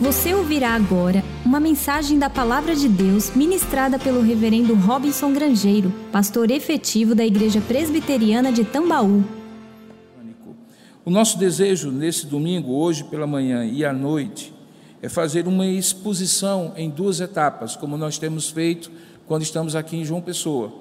Você ouvirá agora uma mensagem da Palavra de Deus ministrada pelo Reverendo Robinson Grangeiro, pastor efetivo da Igreja Presbiteriana de Tambaú. O nosso desejo nesse domingo, hoje pela manhã e à noite, é fazer uma exposição em duas etapas, como nós temos feito quando estamos aqui em João Pessoa.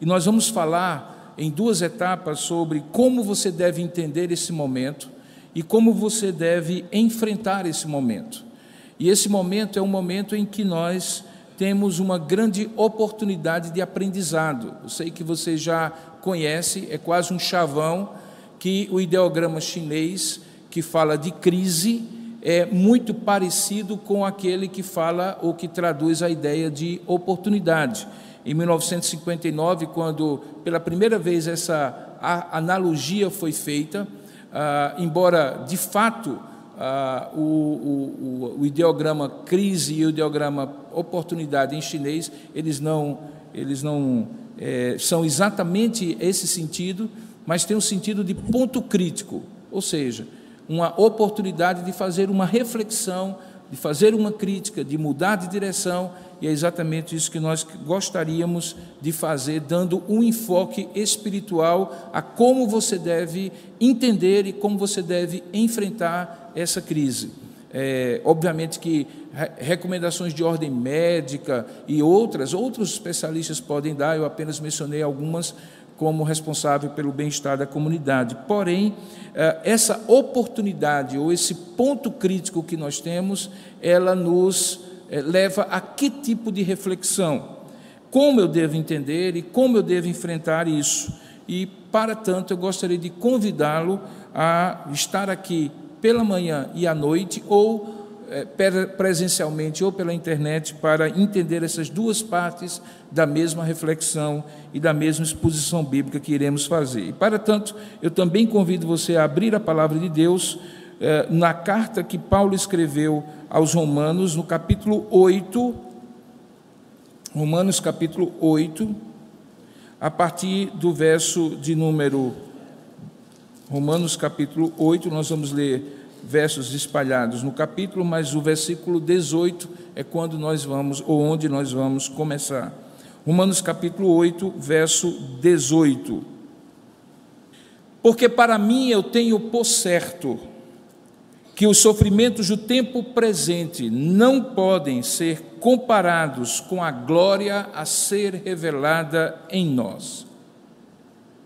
E nós vamos falar em duas etapas sobre como você deve entender esse momento e como você deve enfrentar esse momento. E esse momento é um momento em que nós temos uma grande oportunidade de aprendizado. Eu sei que você já conhece, é quase um chavão que o ideograma chinês que fala de crise é muito parecido com aquele que fala ou que traduz a ideia de oportunidade. Em 1959, quando pela primeira vez essa analogia foi feita, ah, embora de fato ah, o, o, o, ideograma crise e o ideograma oportunidade em chinês, eles não, eles não é, são exatamente esse sentido, mas tem um sentido de ponto crítico, ou seja, uma oportunidade de fazer uma reflexão, de fazer uma crítica, de mudar de direção e é exatamente isso que nós gostaríamos de fazer, dando um enfoque espiritual a como você deve entender e como você deve enfrentar essa crise. É, obviamente que recomendações de ordem médica e outras, outros especialistas podem dar, eu apenas mencionei algumas como responsável pelo bem-estar da comunidade. Porém, é, essa oportunidade ou esse ponto crítico que nós temos, ela nos é, leva a que tipo de reflexão? Como eu devo entender e como eu devo enfrentar isso? E, para tanto, eu gostaria de convidá-lo a estar aqui pela manhã e à noite, ou é, presencialmente ou pela internet, para entender essas duas partes da mesma reflexão e da mesma exposição bíblica que iremos fazer. E, para tanto, eu também convido você a abrir a palavra de Deus é, na carta que Paulo escreveu aos Romanos, no capítulo 8, Romanos capítulo 8, a partir do verso de número. Romanos capítulo 8, nós vamos ler versos espalhados no capítulo, mas o versículo 18 é quando nós vamos, ou onde nós vamos começar. Romanos capítulo 8, verso 18. Porque para mim eu tenho por certo que os sofrimentos do tempo presente não podem ser comparados com a glória a ser revelada em nós.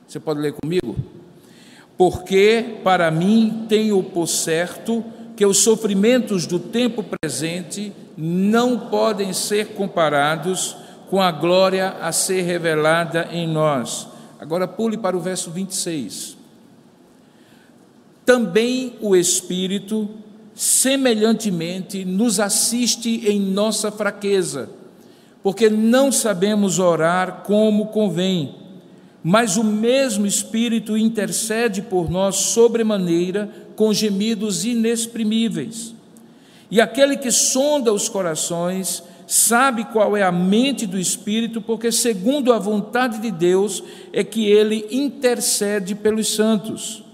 Você pode ler comigo? Porque para mim tenho por certo que os sofrimentos do tempo presente não podem ser comparados com a glória a ser revelada em nós. Agora pule para o verso 26 também o Espírito, semelhantemente, nos assiste em nossa fraqueza, porque não sabemos orar como convém, mas o mesmo Espírito intercede por nós sobremaneira com gemidos inexprimíveis. E aquele que sonda os corações sabe qual é a mente do Espírito, porque, segundo a vontade de Deus, é que ele intercede pelos santos.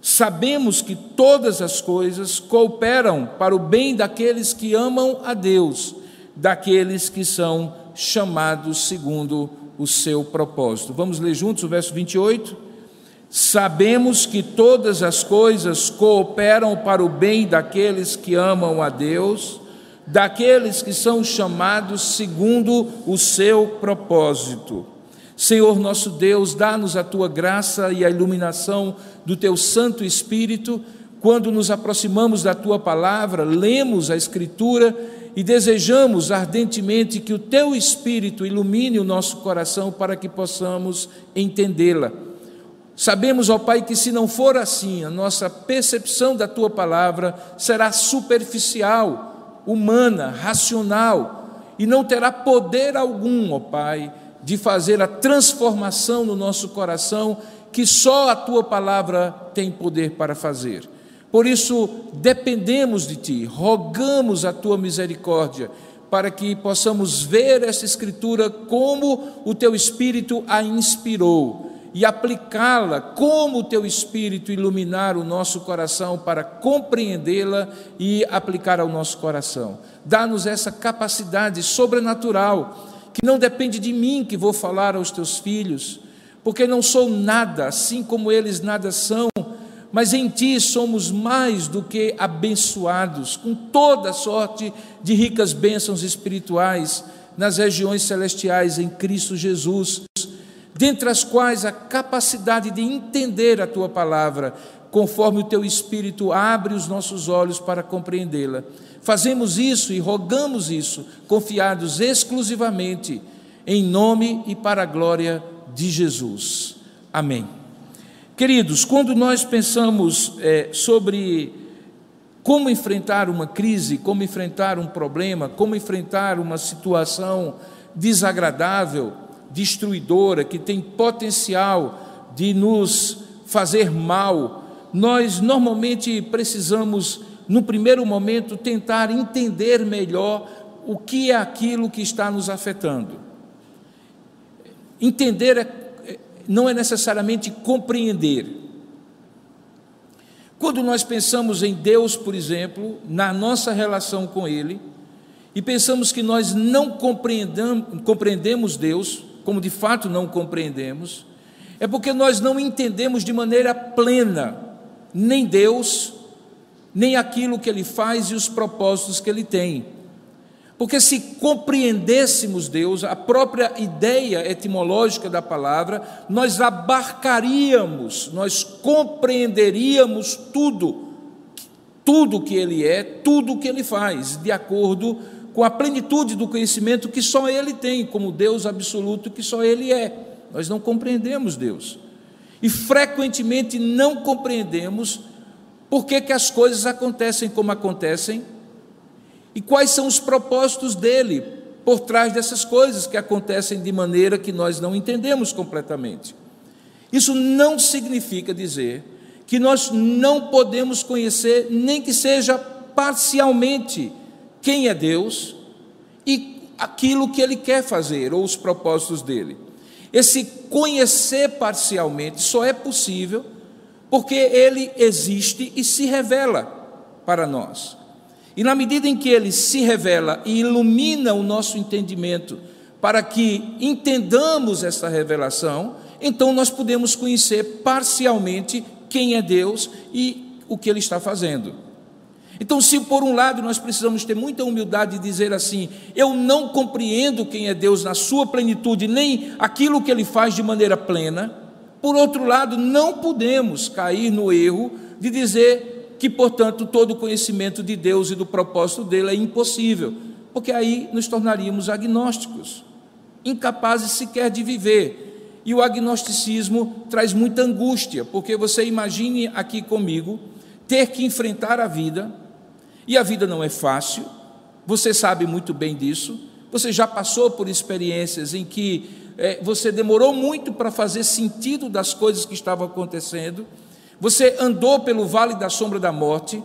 Sabemos que todas as coisas cooperam para o bem daqueles que amam a Deus, daqueles que são chamados segundo o seu propósito. Vamos ler juntos o verso 28? Sabemos que todas as coisas cooperam para o bem daqueles que amam a Deus, daqueles que são chamados segundo o seu propósito. Senhor nosso Deus, dá-nos a tua graça e a iluminação do teu Santo Espírito quando nos aproximamos da tua palavra, lemos a Escritura e desejamos ardentemente que o teu Espírito ilumine o nosso coração para que possamos entendê-la. Sabemos, ó Pai, que se não for assim, a nossa percepção da tua palavra será superficial, humana, racional e não terá poder algum, ó Pai de fazer a transformação no nosso coração que só a tua palavra tem poder para fazer. Por isso, dependemos de ti, rogamos a tua misericórdia para que possamos ver essa Escritura como o teu Espírito a inspirou e aplicá-la, como o teu Espírito iluminar o nosso coração para compreendê-la e aplicar ao nosso coração. Dá-nos essa capacidade sobrenatural, que não depende de mim que vou falar aos teus filhos, porque não sou nada, assim como eles nada são, mas em ti somos mais do que abençoados, com toda sorte de ricas bênçãos espirituais nas regiões celestiais em Cristo Jesus, dentre as quais a capacidade de entender a tua palavra, conforme o teu Espírito abre os nossos olhos para compreendê-la. Fazemos isso e rogamos isso, confiados exclusivamente em nome e para a glória de Jesus. Amém. Queridos, quando nós pensamos é, sobre como enfrentar uma crise, como enfrentar um problema, como enfrentar uma situação desagradável, destruidora, que tem potencial de nos fazer mal, nós normalmente precisamos, no primeiro momento, tentar entender melhor o que é aquilo que está nos afetando. Entender é, não é necessariamente compreender. Quando nós pensamos em Deus, por exemplo, na nossa relação com Ele, e pensamos que nós não compreendemos Deus, como de fato não compreendemos, é porque nós não entendemos de maneira plena nem Deus, nem aquilo que Ele faz e os propósitos que Ele tem. Porque se compreendêssemos Deus, a própria ideia etimológica da palavra, nós abarcaríamos, nós compreenderíamos tudo, tudo que Ele é, tudo que Ele faz, de acordo com a plenitude do conhecimento que só Ele tem, como Deus absoluto que só Ele é. Nós não compreendemos Deus. E frequentemente não compreendemos por que, que as coisas acontecem como acontecem e quais são os propósitos dele por trás dessas coisas que acontecem de maneira que nós não entendemos completamente. Isso não significa dizer que nós não podemos conhecer, nem que seja parcialmente, quem é Deus e aquilo que ele quer fazer, ou os propósitos dele. Esse conhecer parcialmente só é possível porque ele existe e se revela para nós. E na medida em que ele se revela e ilumina o nosso entendimento para que entendamos essa revelação, então nós podemos conhecer parcialmente quem é Deus e o que ele está fazendo. Então, se por um lado nós precisamos ter muita humildade de dizer assim: eu não compreendo quem é Deus na sua plenitude, nem aquilo que ele faz de maneira plena, por outro lado, não podemos cair no erro de dizer que, portanto, todo conhecimento de Deus e do propósito dele é impossível, porque aí nos tornaríamos agnósticos, incapazes sequer de viver. E o agnosticismo traz muita angústia, porque você imagine aqui comigo ter que enfrentar a vida, e a vida não é fácil, você sabe muito bem disso, você já passou por experiências em que é, você demorou muito para fazer sentido das coisas que estavam acontecendo, você andou pelo vale da sombra da morte,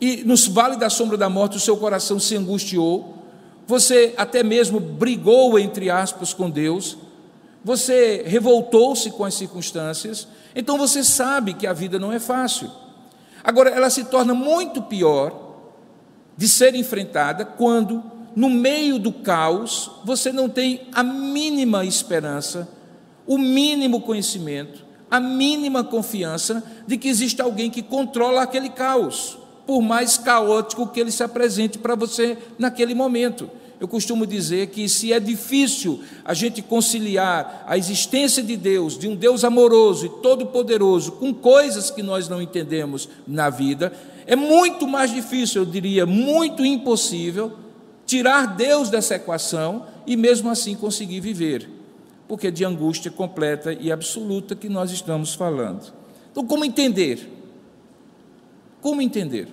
e no vale da sombra da morte o seu coração se angustiou, você até mesmo brigou, entre aspas, com Deus, você revoltou-se com as circunstâncias, então você sabe que a vida não é fácil. Agora, ela se torna muito pior de ser enfrentada quando, no meio do caos, você não tem a mínima esperança, o mínimo conhecimento, a mínima confiança de que existe alguém que controla aquele caos, por mais caótico que ele se apresente para você naquele momento. Eu costumo dizer que se é difícil a gente conciliar a existência de Deus, de um Deus amoroso e todo-poderoso, com coisas que nós não entendemos na vida, é muito mais difícil, eu diria, muito impossível, tirar Deus dessa equação e mesmo assim conseguir viver porque é de angústia completa e absoluta que nós estamos falando. Então, como entender? Como entender?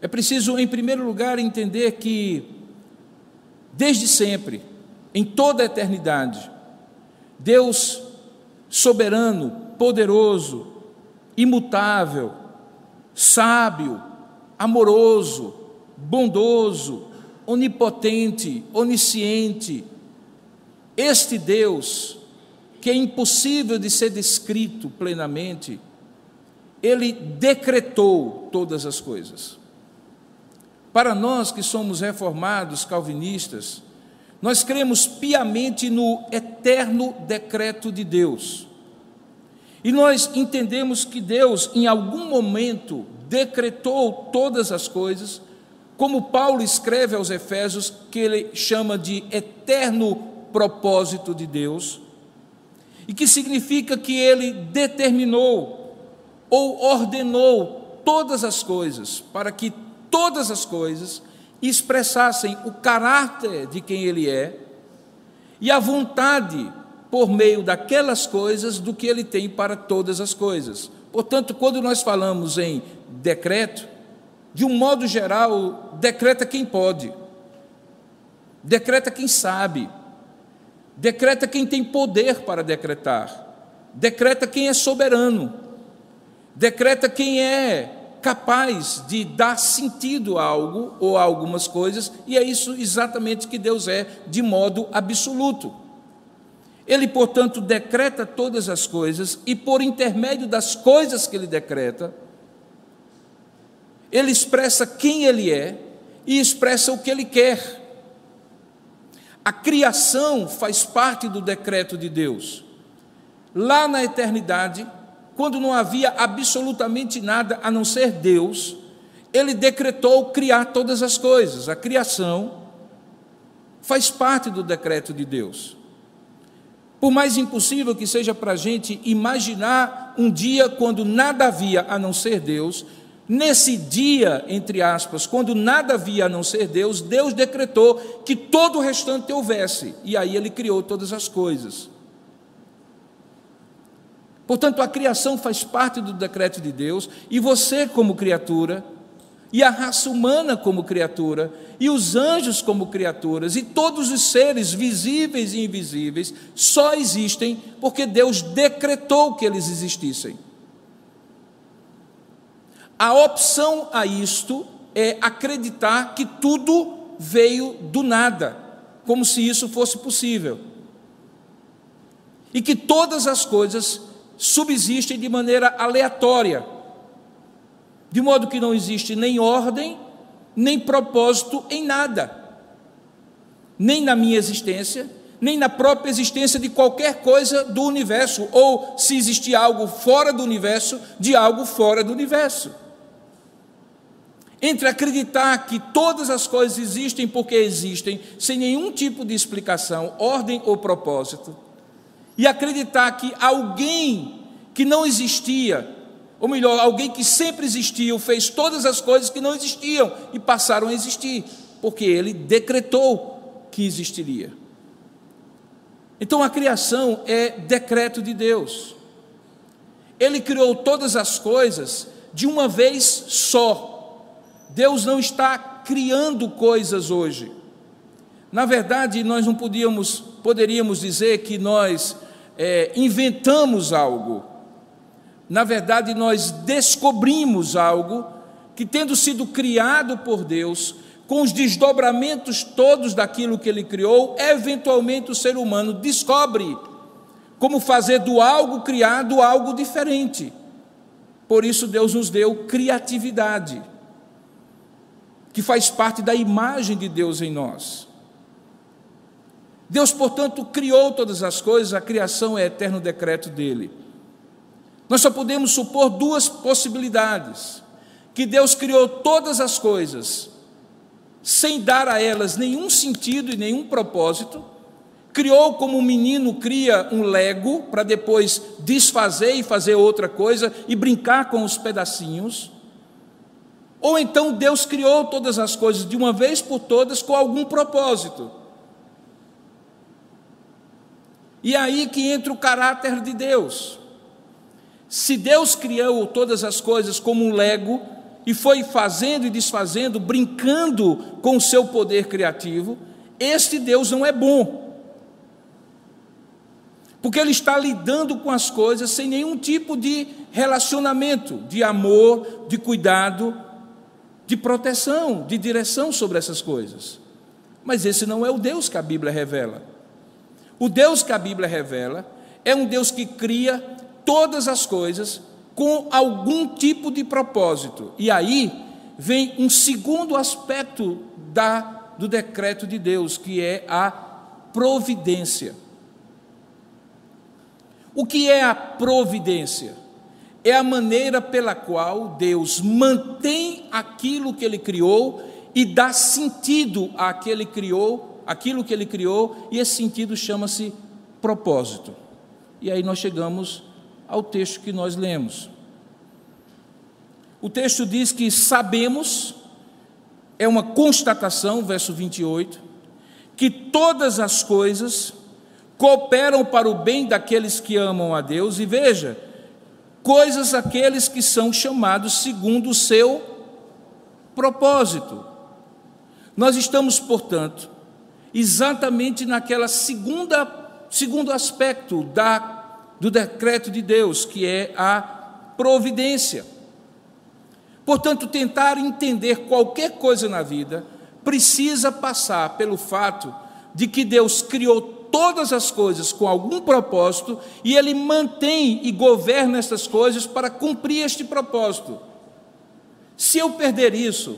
É preciso, em primeiro lugar, entender que, desde sempre, em toda a eternidade, Deus soberano, poderoso, imutável, sábio, amoroso, bondoso, onipotente, onisciente, este Deus que é impossível de ser descrito plenamente, ele decretou todas as coisas. Para nós que somos reformados, calvinistas, nós cremos piamente no eterno decreto de Deus. E nós entendemos que Deus, em algum momento, decretou todas as coisas, como Paulo escreve aos Efésios, que ele chama de eterno propósito de Deus, e que significa que ele determinou ou ordenou todas as coisas para que todas as coisas expressassem o caráter de quem ele é e a vontade por meio daquelas coisas do que ele tem para todas as coisas. Portanto, quando nós falamos em decreto, de um modo geral, decreta quem pode, decreta quem sabe, decreta quem tem poder para decretar, decreta quem é soberano, decreta quem é capaz de dar sentido a algo ou a algumas coisas, e é isso exatamente que Deus é, de modo absoluto. Ele, portanto, decreta todas as coisas e, por intermédio das coisas que ele decreta, ele expressa quem ele é e expressa o que ele quer. A criação faz parte do decreto de Deus. Lá na eternidade, quando não havia absolutamente nada a não ser Deus, ele decretou criar todas as coisas. A criação faz parte do decreto de Deus. Por mais impossível que seja para a gente imaginar um dia quando nada havia a não ser Deus, nesse dia, entre aspas, quando nada havia a não ser Deus, Deus decretou que todo o restante houvesse, e aí ele criou todas as coisas. Portanto, a criação faz parte do decreto de Deus, e você, como criatura, e a raça humana como criatura, e os anjos como criaturas, e todos os seres visíveis e invisíveis, só existem porque Deus decretou que eles existissem. A opção a isto é acreditar que tudo veio do nada, como se isso fosse possível. E que todas as coisas subsistem de maneira aleatória de modo que não existe nem ordem, nem propósito em nada, nem na minha existência, nem na própria existência de qualquer coisa do universo, ou se existir algo fora do universo, de algo fora do universo. Entre acreditar que todas as coisas existem porque existem, sem nenhum tipo de explicação, ordem ou propósito, e acreditar que alguém que não existia ou melhor, alguém que sempre existiu, fez todas as coisas que não existiam e passaram a existir, porque ele decretou que existiria. Então a criação é decreto de Deus. Ele criou todas as coisas de uma vez só. Deus não está criando coisas hoje. Na verdade, nós não podíamos, poderíamos dizer que nós é, inventamos algo na verdade, nós descobrimos algo que, tendo sido criado por Deus, com os desdobramentos todos daquilo que ele criou, eventualmente o ser humano descobre como fazer do algo criado algo diferente. Por isso, Deus nos deu criatividade, que faz parte da imagem de Deus em nós. Deus, portanto, criou todas as coisas, a criação é eterno decreto dele. Nós só podemos supor duas possibilidades: que Deus criou todas as coisas sem dar a elas nenhum sentido e nenhum propósito, criou como um menino cria um lego para depois desfazer e fazer outra coisa e brincar com os pedacinhos. Ou então Deus criou todas as coisas de uma vez por todas com algum propósito. E é aí que entra o caráter de Deus. Se Deus criou todas as coisas como um lego e foi fazendo e desfazendo, brincando com o seu poder criativo, este Deus não é bom. Porque ele está lidando com as coisas sem nenhum tipo de relacionamento, de amor, de cuidado, de proteção, de direção sobre essas coisas. Mas esse não é o Deus que a Bíblia revela. O Deus que a Bíblia revela é um Deus que cria todas as coisas com algum tipo de propósito. E aí vem um segundo aspecto da, do decreto de Deus, que é a providência. O que é a providência? É a maneira pela qual Deus mantém aquilo que ele criou e dá sentido àquele criou, aquilo que ele criou, e esse sentido chama-se propósito. E aí nós chegamos ao texto que nós lemos. O texto diz que sabemos, é uma constatação, verso 28, que todas as coisas cooperam para o bem daqueles que amam a Deus, e veja, coisas aqueles que são chamados segundo o seu propósito. Nós estamos, portanto, exatamente naquela segunda segundo aspecto da, do decreto de Deus, que é a providência. Portanto, tentar entender qualquer coisa na vida precisa passar pelo fato de que Deus criou todas as coisas com algum propósito e Ele mantém e governa essas coisas para cumprir este propósito. Se eu perder isso,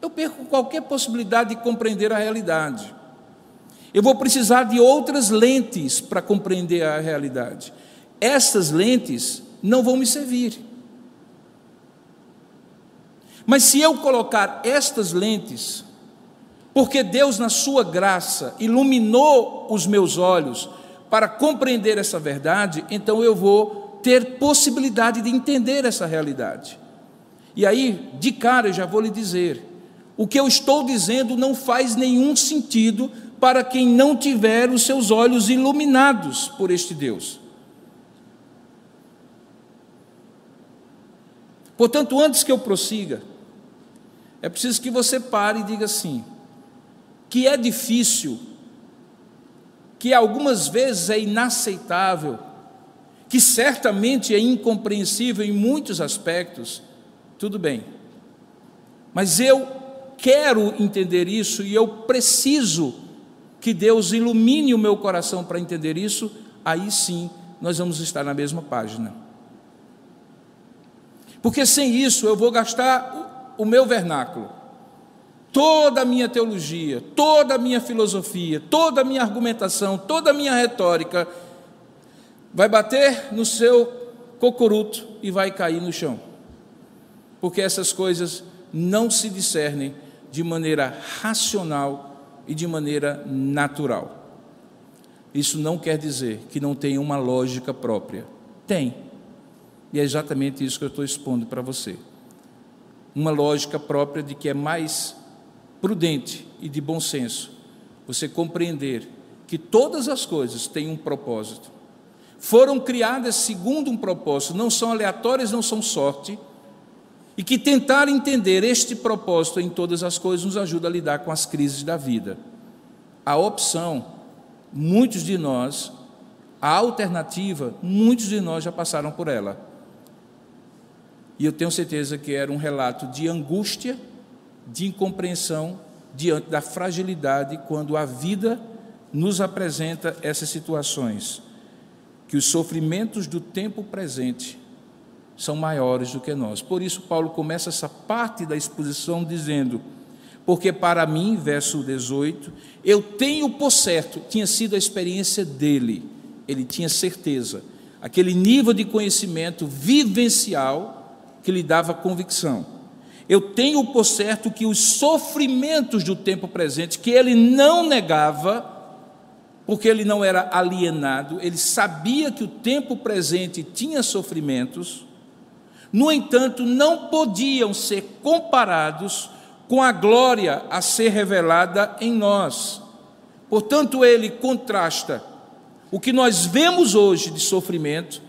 eu perco qualquer possibilidade de compreender a realidade. Eu vou precisar de outras lentes para compreender a realidade. Essas lentes não vão me servir. Mas se eu colocar estas lentes, porque Deus, na Sua graça, iluminou os meus olhos para compreender essa verdade, então eu vou ter possibilidade de entender essa realidade. E aí, de cara, eu já vou lhe dizer: o que eu estou dizendo não faz nenhum sentido para quem não tiver os seus olhos iluminados por este Deus. Portanto, antes que eu prossiga, é preciso que você pare e diga assim: que é difícil, que algumas vezes é inaceitável, que certamente é incompreensível em muitos aspectos, tudo bem. Mas eu quero entender isso e eu preciso que Deus ilumine o meu coração para entender isso, aí sim nós vamos estar na mesma página. Porque sem isso eu vou gastar o meu vernáculo, toda a minha teologia, toda a minha filosofia, toda a minha argumentação, toda a minha retórica, vai bater no seu cocoruto e vai cair no chão. Porque essas coisas não se discernem de maneira racional e de maneira natural. Isso não quer dizer que não tenha uma lógica própria. Tem. E é exatamente isso que eu estou expondo para você. Uma lógica própria de que é mais prudente e de bom senso você compreender que todas as coisas têm um propósito. Foram criadas segundo um propósito, não são aleatórias, não são sorte e que tentar entender este propósito em todas as coisas nos ajuda a lidar com as crises da vida. A opção, muitos de nós, a alternativa, muitos de nós já passaram por ela. E eu tenho certeza que era um relato de angústia, de incompreensão diante da fragilidade quando a vida nos apresenta essas situações, que os sofrimentos do tempo presente são maiores do que nós. Por isso, Paulo começa essa parte da exposição dizendo: Porque para mim, verso 18, eu tenho por certo, tinha sido a experiência dele, ele tinha certeza, aquele nível de conhecimento vivencial que lhe dava convicção. Eu tenho por certo que os sofrimentos do tempo presente, que ele não negava, porque ele não era alienado, ele sabia que o tempo presente tinha sofrimentos, no entanto, não podiam ser comparados com a glória a ser revelada em nós. Portanto, ele contrasta o que nós vemos hoje de sofrimento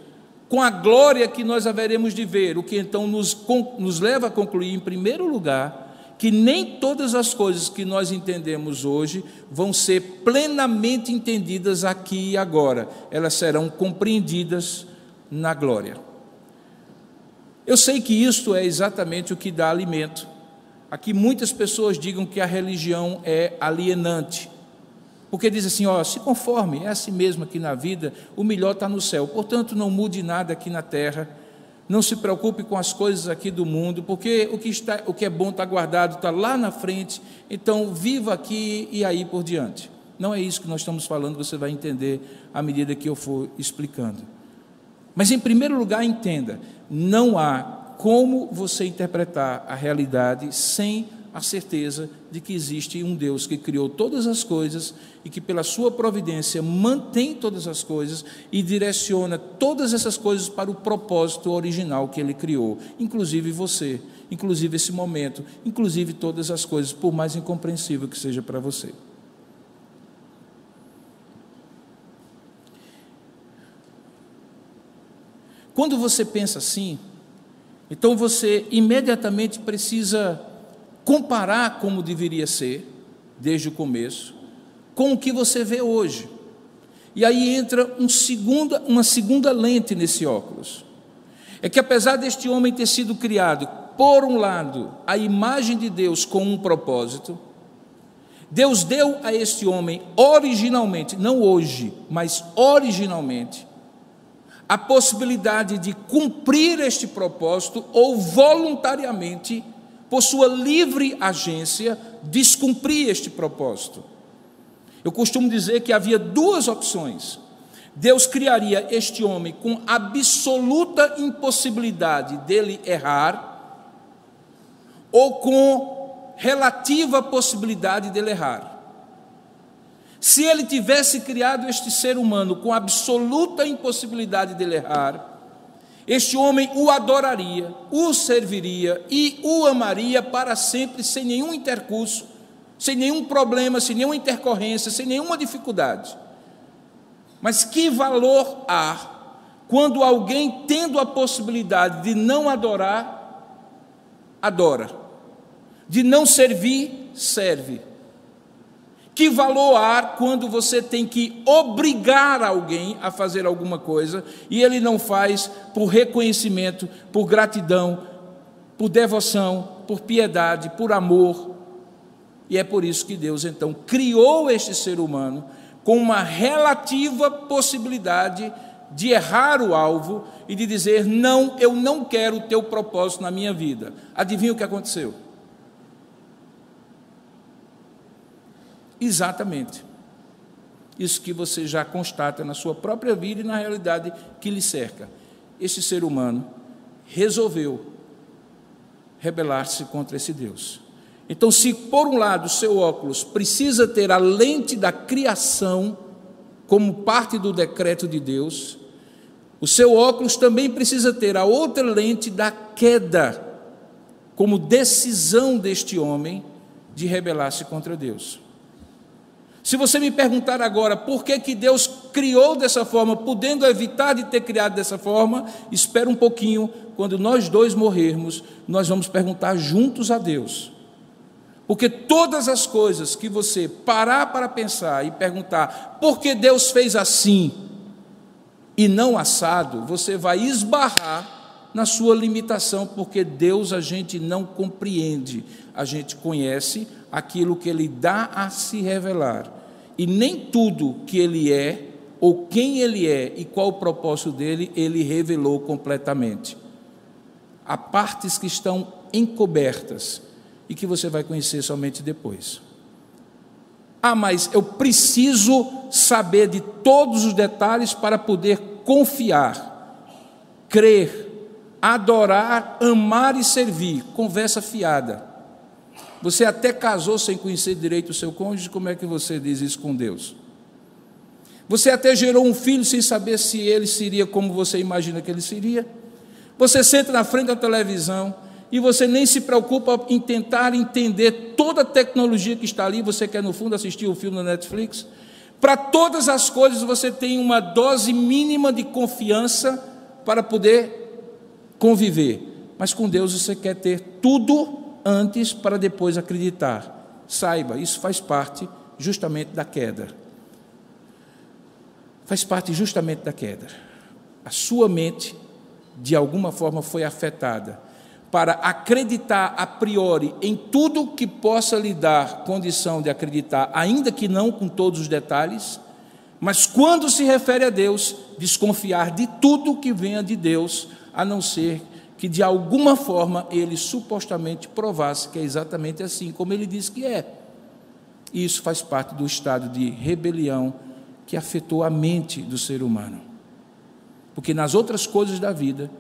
com a glória que nós haveremos de ver, o que então nos, nos leva a concluir, em primeiro lugar, que nem todas as coisas que nós entendemos hoje vão ser plenamente entendidas aqui e agora, elas serão compreendidas na glória. Eu sei que isto é exatamente o que dá alimento. Aqui muitas pessoas digam que a religião é alienante. Porque diz assim: ó, se conforme, é assim mesmo aqui na vida, o melhor está no céu. Portanto, não mude nada aqui na terra. Não se preocupe com as coisas aqui do mundo, porque o que, está, o que é bom está guardado, está lá na frente. Então, viva aqui e aí por diante. Não é isso que nós estamos falando, você vai entender à medida que eu for explicando. Mas, em primeiro lugar, entenda: não há como você interpretar a realidade sem a certeza de que existe um Deus que criou todas as coisas e que, pela sua providência, mantém todas as coisas e direciona todas essas coisas para o propósito original que ele criou, inclusive você, inclusive esse momento, inclusive todas as coisas, por mais incompreensível que seja para você. Quando você pensa assim, então você imediatamente precisa comparar como deveria ser, desde o começo, com o que você vê hoje. E aí entra um segunda, uma segunda lente nesse óculos. É que apesar deste homem ter sido criado, por um lado, a imagem de Deus com um propósito, Deus deu a este homem originalmente, não hoje, mas originalmente, a possibilidade de cumprir este propósito ou voluntariamente por sua livre agência, descumprir este propósito. Eu costumo dizer que havia duas opções. Deus criaria este homem com absoluta impossibilidade dele errar, ou com relativa possibilidade dele errar. Se ele tivesse criado este ser humano com absoluta impossibilidade dele errar, este homem o adoraria, o serviria e o amaria para sempre, sem nenhum intercurso, sem nenhum problema, sem nenhuma intercorrência, sem nenhuma dificuldade. Mas que valor há quando alguém, tendo a possibilidade de não adorar, adora, de não servir, serve que valor há quando você tem que obrigar alguém a fazer alguma coisa e ele não faz por reconhecimento, por gratidão, por devoção, por piedade, por amor? E é por isso que Deus então criou este ser humano com uma relativa possibilidade de errar o alvo e de dizer: Não, eu não quero o teu propósito na minha vida. Adivinha o que aconteceu? Exatamente. Isso que você já constata na sua própria vida e na realidade que lhe cerca. Este ser humano resolveu rebelar-se contra esse Deus. Então, se por um lado o seu óculos precisa ter a lente da criação como parte do decreto de Deus, o seu óculos também precisa ter a outra lente da queda como decisão deste homem de rebelar-se contra Deus. Se você me perguntar agora por que, que Deus criou dessa forma, podendo evitar de ter criado dessa forma, espera um pouquinho, quando nós dois morrermos, nós vamos perguntar juntos a Deus. Porque todas as coisas que você parar para pensar e perguntar por que Deus fez assim e não assado, você vai esbarrar na sua limitação, porque Deus a gente não compreende, a gente conhece, aquilo que ele dá a se revelar. E nem tudo que ele é, ou quem ele é e qual o propósito dele, ele revelou completamente. Há partes que estão encobertas e que você vai conhecer somente depois. Ah, mas eu preciso saber de todos os detalhes para poder confiar, crer, adorar, amar e servir. Conversa fiada. Você até casou sem conhecer direito o seu cônjuge, como é que você diz isso com Deus? Você até gerou um filho sem saber se ele seria como você imagina que ele seria. Você senta na frente da televisão e você nem se preocupa em tentar entender toda a tecnologia que está ali. Você quer, no fundo, assistir o filme na Netflix. Para todas as coisas você tem uma dose mínima de confiança para poder conviver. Mas com Deus você quer ter tudo antes para depois acreditar. Saiba, isso faz parte justamente da queda. Faz parte justamente da queda. A sua mente, de alguma forma, foi afetada para acreditar a priori em tudo que possa lhe dar condição de acreditar, ainda que não com todos os detalhes, mas quando se refere a Deus, desconfiar de tudo que venha de Deus, a não ser que de alguma forma ele supostamente provasse que é exatamente assim como ele diz que é. E isso faz parte do estado de rebelião que afetou a mente do ser humano. Porque nas outras coisas da vida,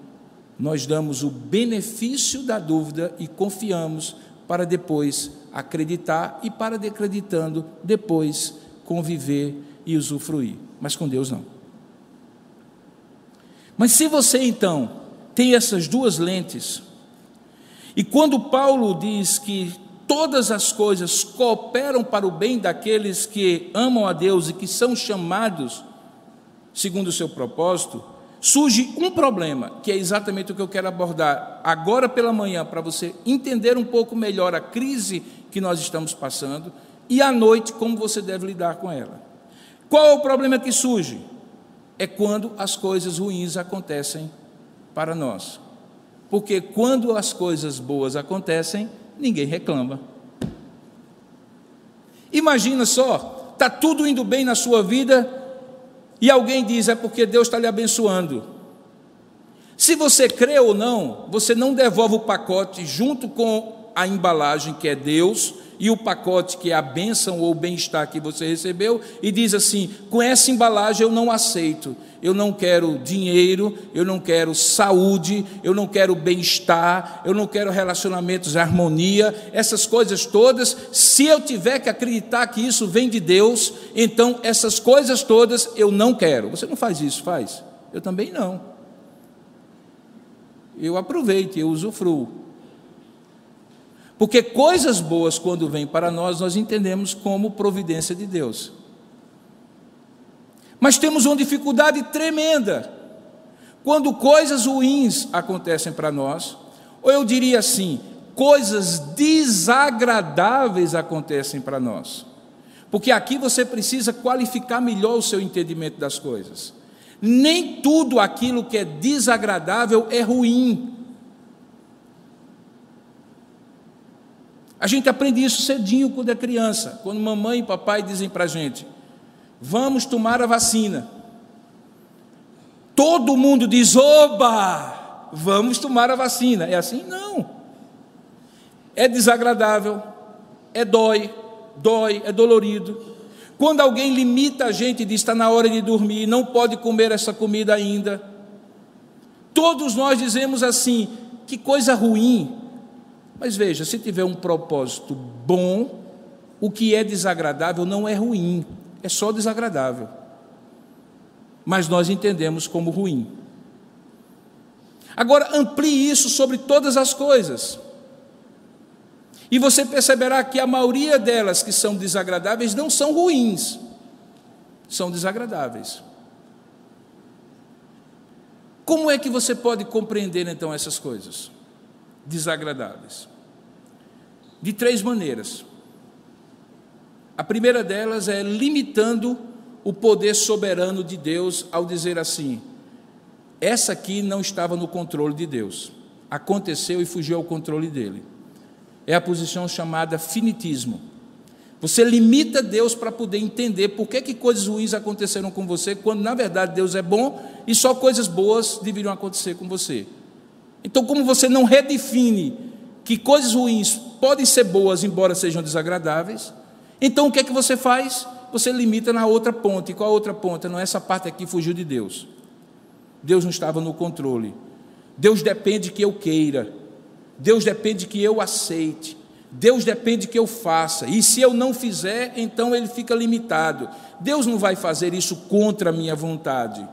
nós damos o benefício da dúvida e confiamos para depois acreditar e para acreditando depois conviver e usufruir. Mas com Deus não. Mas se você então tem essas duas lentes, e quando Paulo diz que todas as coisas cooperam para o bem daqueles que amam a Deus e que são chamados segundo o seu propósito, surge um problema, que é exatamente o que eu quero abordar agora pela manhã, para você entender um pouco melhor a crise que nós estamos passando e à noite como você deve lidar com ela. Qual é o problema que surge? É quando as coisas ruins acontecem para nós. Porque quando as coisas boas acontecem, ninguém reclama. Imagina só, está tudo indo bem na sua vida e alguém diz é porque Deus está lhe abençoando. Se você crê ou não, você não devolve o pacote junto com a embalagem que é Deus e o pacote que é a bênção ou o bem-estar que você recebeu e diz assim: com essa embalagem eu não aceito. Eu não quero dinheiro, eu não quero saúde, eu não quero bem-estar, eu não quero relacionamentos, harmonia, essas coisas todas. Se eu tiver que acreditar que isso vem de Deus, então essas coisas todas eu não quero. Você não faz isso, faz? Eu também não. Eu aproveito, eu usufruo. Porque coisas boas, quando vêm para nós, nós entendemos como providência de Deus. Mas temos uma dificuldade tremenda quando coisas ruins acontecem para nós, ou eu diria assim, coisas desagradáveis acontecem para nós. Porque aqui você precisa qualificar melhor o seu entendimento das coisas. Nem tudo aquilo que é desagradável é ruim. A gente aprende isso cedinho quando é criança, quando mamãe e papai dizem para a gente: vamos tomar a vacina. Todo mundo diz: oba, vamos tomar a vacina. É assim? Não. É desagradável, é dói, dói, é dolorido. Quando alguém limita a gente e diz está na hora de dormir, não pode comer essa comida ainda. Todos nós dizemos assim: que coisa ruim, mas veja, se tiver um propósito bom, o que é desagradável não é ruim, é só desagradável. Mas nós entendemos como ruim. Agora, amplie isso sobre todas as coisas. E você perceberá que a maioria delas que são desagradáveis não são ruins, são desagradáveis. Como é que você pode compreender então essas coisas desagradáveis? De três maneiras. A primeira delas é limitando o poder soberano de Deus ao dizer assim: essa aqui não estava no controle de Deus, aconteceu e fugiu ao controle dele. É a posição chamada finitismo. Você limita Deus para poder entender por que, que coisas ruins aconteceram com você, quando na verdade Deus é bom e só coisas boas deveriam acontecer com você. Então, como você não redefine que coisas ruins podem ser boas, embora sejam desagradáveis. Então o que é que você faz? Você limita na outra ponta. E qual a outra ponta? Não, essa parte aqui fugiu de Deus. Deus não estava no controle. Deus depende que eu queira. Deus depende que eu aceite. Deus depende que eu faça. E se eu não fizer, então ele fica limitado. Deus não vai fazer isso contra a minha vontade.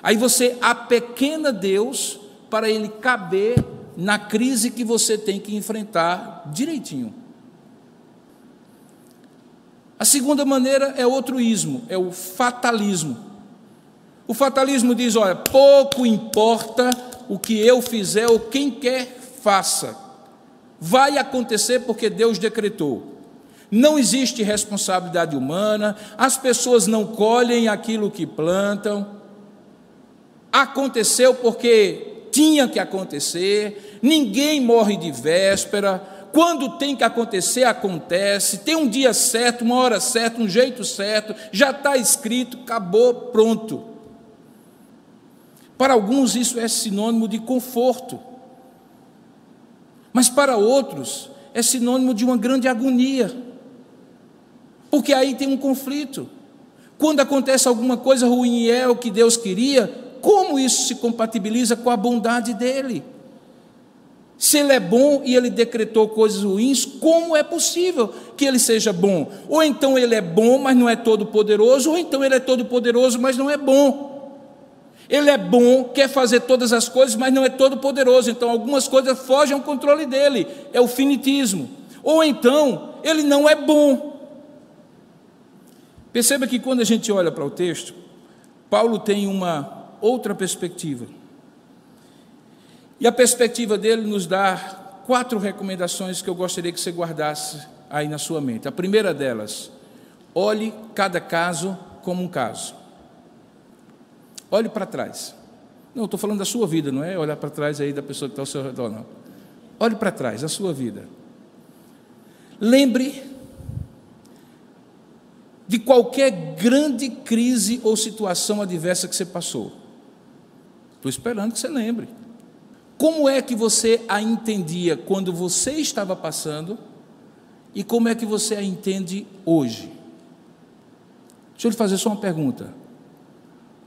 Aí você apequena Deus para ele caber na crise que você tem que enfrentar direitinho. A segunda maneira é outro ismo, é o fatalismo. O fatalismo diz: olha, pouco importa o que eu fizer ou quem quer faça, vai acontecer porque Deus decretou. Não existe responsabilidade humana, as pessoas não colhem aquilo que plantam. Aconteceu porque tinha que acontecer, ninguém morre de véspera, quando tem que acontecer, acontece, tem um dia certo, uma hora certa, um jeito certo, já está escrito, acabou, pronto. Para alguns isso é sinônimo de conforto, mas para outros é sinônimo de uma grande agonia, porque aí tem um conflito. Quando acontece alguma coisa ruim e é o que Deus queria, como isso se compatibiliza com a bondade dele? Se ele é bom e ele decretou coisas ruins, como é possível que ele seja bom? Ou então ele é bom, mas não é todo poderoso, ou então ele é todo poderoso, mas não é bom. Ele é bom, quer fazer todas as coisas, mas não é todo poderoso. Então algumas coisas fogem ao controle dele, é o finitismo. Ou então ele não é bom. Perceba que quando a gente olha para o texto, Paulo tem uma outra perspectiva. E a perspectiva dele nos dá quatro recomendações que eu gostaria que você guardasse aí na sua mente. A primeira delas, olhe cada caso como um caso. Olhe para trás. Não, estou falando da sua vida, não é olhar para trás aí da pessoa que está ao seu redor, não. Olhe para trás, a sua vida. Lembre de qualquer grande crise ou situação adversa que você passou. Estou esperando que você lembre. Como é que você a entendia quando você estava passando e como é que você a entende hoje? Deixa eu lhe fazer só uma pergunta.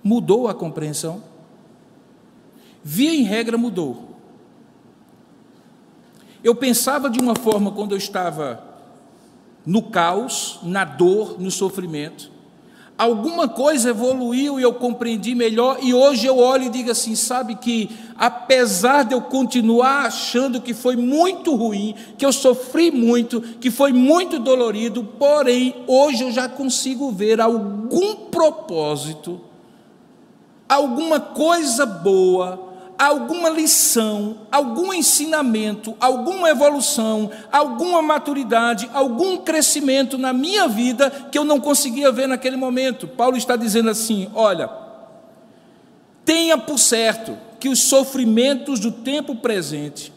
Mudou a compreensão? Via em regra mudou. Eu pensava de uma forma quando eu estava no caos, na dor, no sofrimento alguma coisa evoluiu e eu compreendi melhor, e hoje eu olho e digo assim: sabe que, apesar de eu continuar achando que foi muito ruim, que eu sofri muito, que foi muito dolorido, porém, hoje eu já consigo ver algum propósito, alguma coisa boa alguma lição, algum ensinamento, alguma evolução, alguma maturidade, algum crescimento na minha vida que eu não conseguia ver naquele momento. Paulo está dizendo assim: olha, tenha por certo que os sofrimentos do tempo presente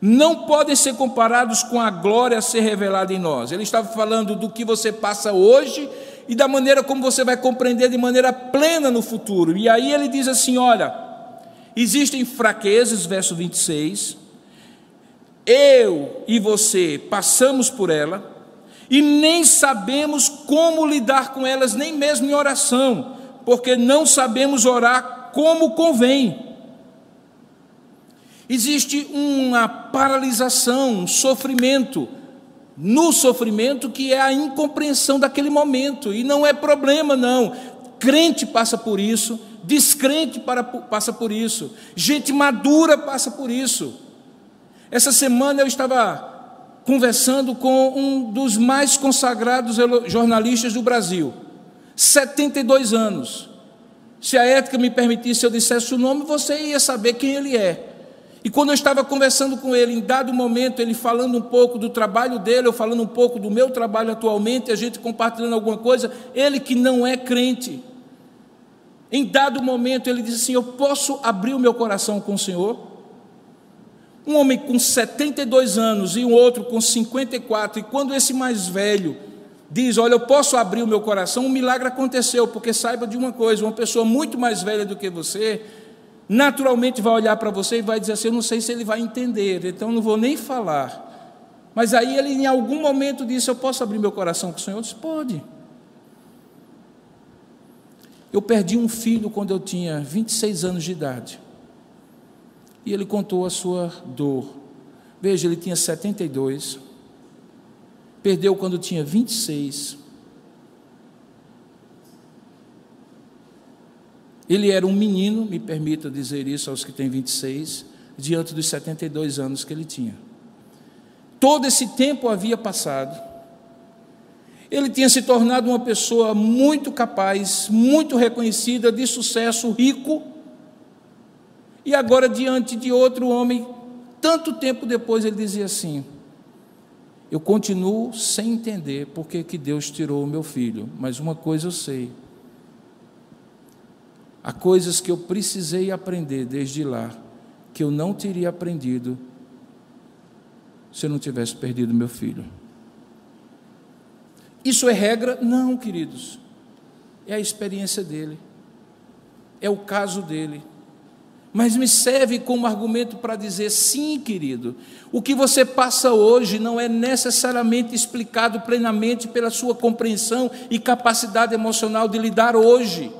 não podem ser comparados com a glória a ser revelada em nós. Ele estava falando do que você passa hoje e da maneira como você vai compreender de maneira plena no futuro. E aí ele diz assim: olha Existem fraquezas, verso 26. Eu e você passamos por ela e nem sabemos como lidar com elas, nem mesmo em oração, porque não sabemos orar como convém. Existe uma paralisação, um sofrimento, no sofrimento que é a incompreensão daquele momento, e não é problema, não. Crente passa por isso, descrente para, passa por isso, gente madura passa por isso. Essa semana eu estava conversando com um dos mais consagrados jornalistas do Brasil, 72 anos. Se a ética me permitisse eu dissesse o nome, você ia saber quem ele é. E quando eu estava conversando com ele, em dado momento, ele falando um pouco do trabalho dele, eu falando um pouco do meu trabalho atualmente, a gente compartilhando alguma coisa, ele que não é crente, em dado momento, ele disse assim: Eu posso abrir o meu coração com o Senhor? Um homem com 72 anos e um outro com 54, e quando esse mais velho diz: Olha, eu posso abrir o meu coração, um milagre aconteceu, porque saiba de uma coisa: uma pessoa muito mais velha do que você, naturalmente vai olhar para você e vai dizer assim: Eu não sei se ele vai entender, então não vou nem falar. Mas aí ele, em algum momento, disse: Eu posso abrir meu coração com o Senhor? Eu disse: Pode. Eu perdi um filho quando eu tinha 26 anos de idade. E ele contou a sua dor. Veja, ele tinha 72. Perdeu quando tinha 26. Ele era um menino, me permita dizer isso aos que têm 26, diante dos 72 anos que ele tinha. Todo esse tempo havia passado ele tinha se tornado uma pessoa muito capaz, muito reconhecida, de sucesso, rico. E agora, diante de outro homem, tanto tempo depois, ele dizia assim: Eu continuo sem entender porque que Deus tirou o meu filho, mas uma coisa eu sei. Há coisas que eu precisei aprender desde lá, que eu não teria aprendido se eu não tivesse perdido meu filho. Isso é regra? Não, queridos. É a experiência dele. É o caso dele. Mas me serve como argumento para dizer: sim, querido, o que você passa hoje não é necessariamente explicado plenamente pela sua compreensão e capacidade emocional de lidar hoje.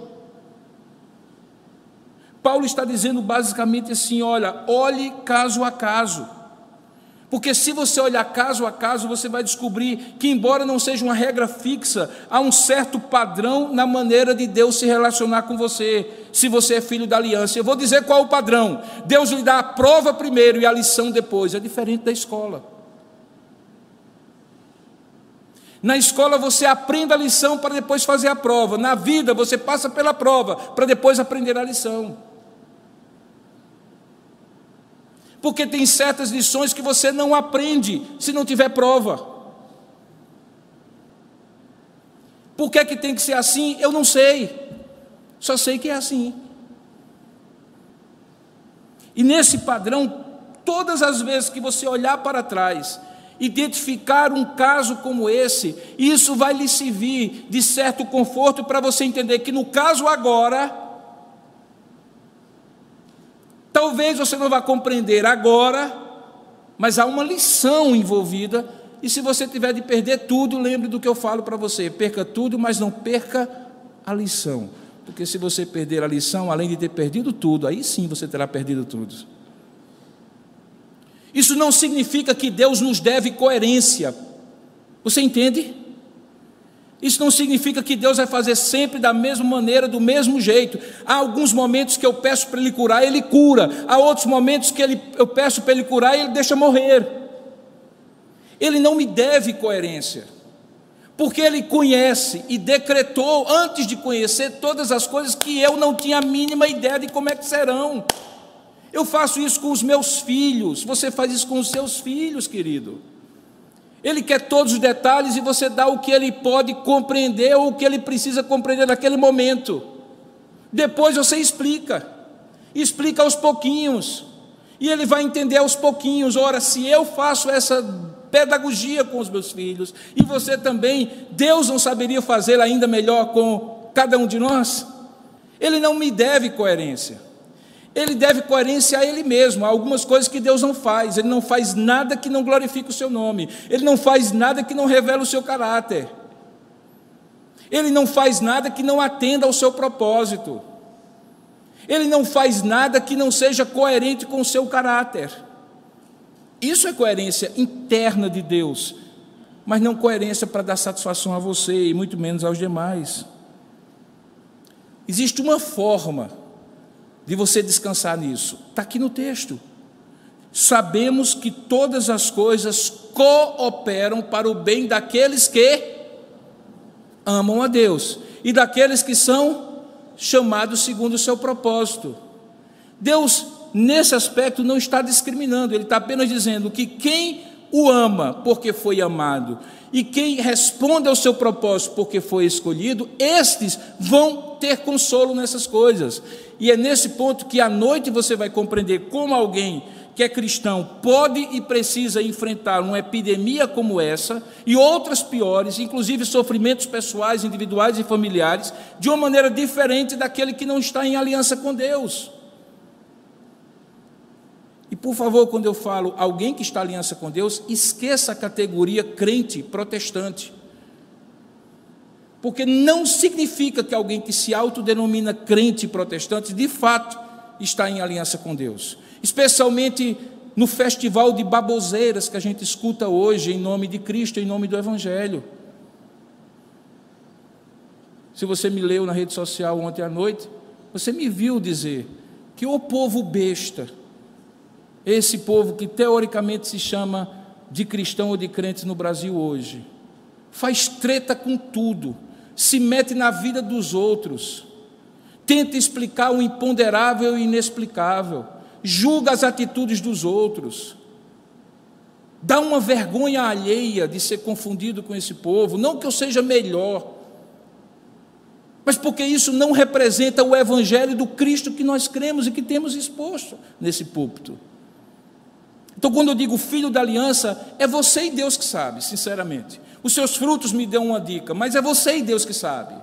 Paulo está dizendo basicamente assim: olha, olhe caso a caso. Porque se você olhar caso a caso, você vai descobrir que, embora não seja uma regra fixa, há um certo padrão na maneira de Deus se relacionar com você, se você é filho da aliança. Eu vou dizer qual é o padrão. Deus lhe dá a prova primeiro e a lição depois. É diferente da escola. Na escola você aprende a lição para depois fazer a prova. Na vida você passa pela prova para depois aprender a lição. Porque tem certas lições que você não aprende se não tiver prova. Por que, é que tem que ser assim? Eu não sei, só sei que é assim. E nesse padrão, todas as vezes que você olhar para trás, identificar um caso como esse, isso vai lhe servir de certo conforto para você entender que no caso agora, Talvez você não vá compreender agora, mas há uma lição envolvida. E se você tiver de perder tudo, lembre do que eu falo para você: perca tudo, mas não perca a lição. Porque se você perder a lição, além de ter perdido tudo, aí sim você terá perdido tudo. Isso não significa que Deus nos deve coerência. Você entende? Isso não significa que Deus vai fazer sempre da mesma maneira, do mesmo jeito. Há alguns momentos que eu peço para Ele curar, Ele cura. Há outros momentos que ele, eu peço para Ele curar e Ele deixa morrer. Ele não me deve coerência, porque Ele conhece e decretou, antes de conhecer, todas as coisas que eu não tinha a mínima ideia de como é que serão. Eu faço isso com os meus filhos, você faz isso com os seus filhos, querido. Ele quer todos os detalhes e você dá o que ele pode compreender ou o que ele precisa compreender naquele momento. Depois você explica, explica aos pouquinhos, e ele vai entender aos pouquinhos. Ora, se eu faço essa pedagogia com os meus filhos, e você também, Deus não saberia fazer ainda melhor com cada um de nós? Ele não me deve coerência. Ele deve coerência a ele mesmo, há algumas coisas que Deus não faz. Ele não faz nada que não glorifique o seu nome. Ele não faz nada que não revele o seu caráter. Ele não faz nada que não atenda ao seu propósito. Ele não faz nada que não seja coerente com o seu caráter. Isso é coerência interna de Deus, mas não coerência para dar satisfação a você e muito menos aos demais. Existe uma forma de você descansar nisso? Está aqui no texto. Sabemos que todas as coisas cooperam para o bem daqueles que amam a Deus e daqueles que são chamados segundo o seu propósito. Deus, nesse aspecto, não está discriminando, Ele está apenas dizendo que quem o ama porque foi amado e quem responde ao seu propósito porque foi escolhido, estes vão ter consolo nessas coisas. E é nesse ponto que à noite você vai compreender como alguém que é cristão pode e precisa enfrentar uma epidemia como essa e outras piores, inclusive sofrimentos pessoais, individuais e familiares, de uma maneira diferente daquele que não está em aliança com Deus. E por favor, quando eu falo alguém que está em aliança com Deus, esqueça a categoria crente protestante. Porque não significa que alguém que se autodenomina crente protestante, de fato, está em aliança com Deus. Especialmente no festival de baboseiras que a gente escuta hoje em nome de Cristo, em nome do Evangelho. Se você me leu na rede social ontem à noite, você me viu dizer que o povo besta, esse povo que teoricamente se chama de cristão ou de crente no Brasil hoje, faz treta com tudo, se mete na vida dos outros, tenta explicar o imponderável e inexplicável, julga as atitudes dos outros, dá uma vergonha alheia de ser confundido com esse povo, não que eu seja melhor, mas porque isso não representa o evangelho do Cristo que nós cremos e que temos exposto nesse púlpito. Então, quando eu digo filho da aliança, é você e Deus que sabe, sinceramente. Os seus frutos me dão uma dica, mas é você e Deus que sabe.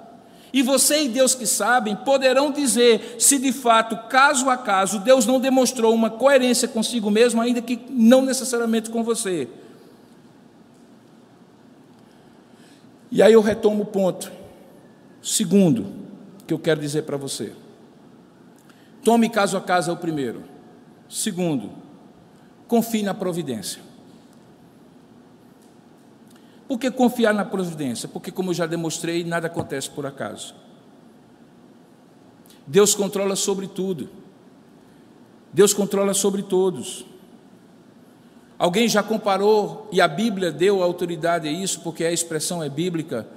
E você e Deus que sabem poderão dizer se de fato, caso a caso, Deus não demonstrou uma coerência consigo mesmo, ainda que não necessariamente com você. E aí eu retomo o ponto. Segundo, que eu quero dizer para você. Tome caso a caso é o primeiro. Segundo, confie na providência. Por que confiar na providência? Porque, como eu já demonstrei, nada acontece por acaso. Deus controla sobre tudo. Deus controla sobre todos. Alguém já comparou, e a Bíblia deu autoridade a isso, porque a expressão é bíblica,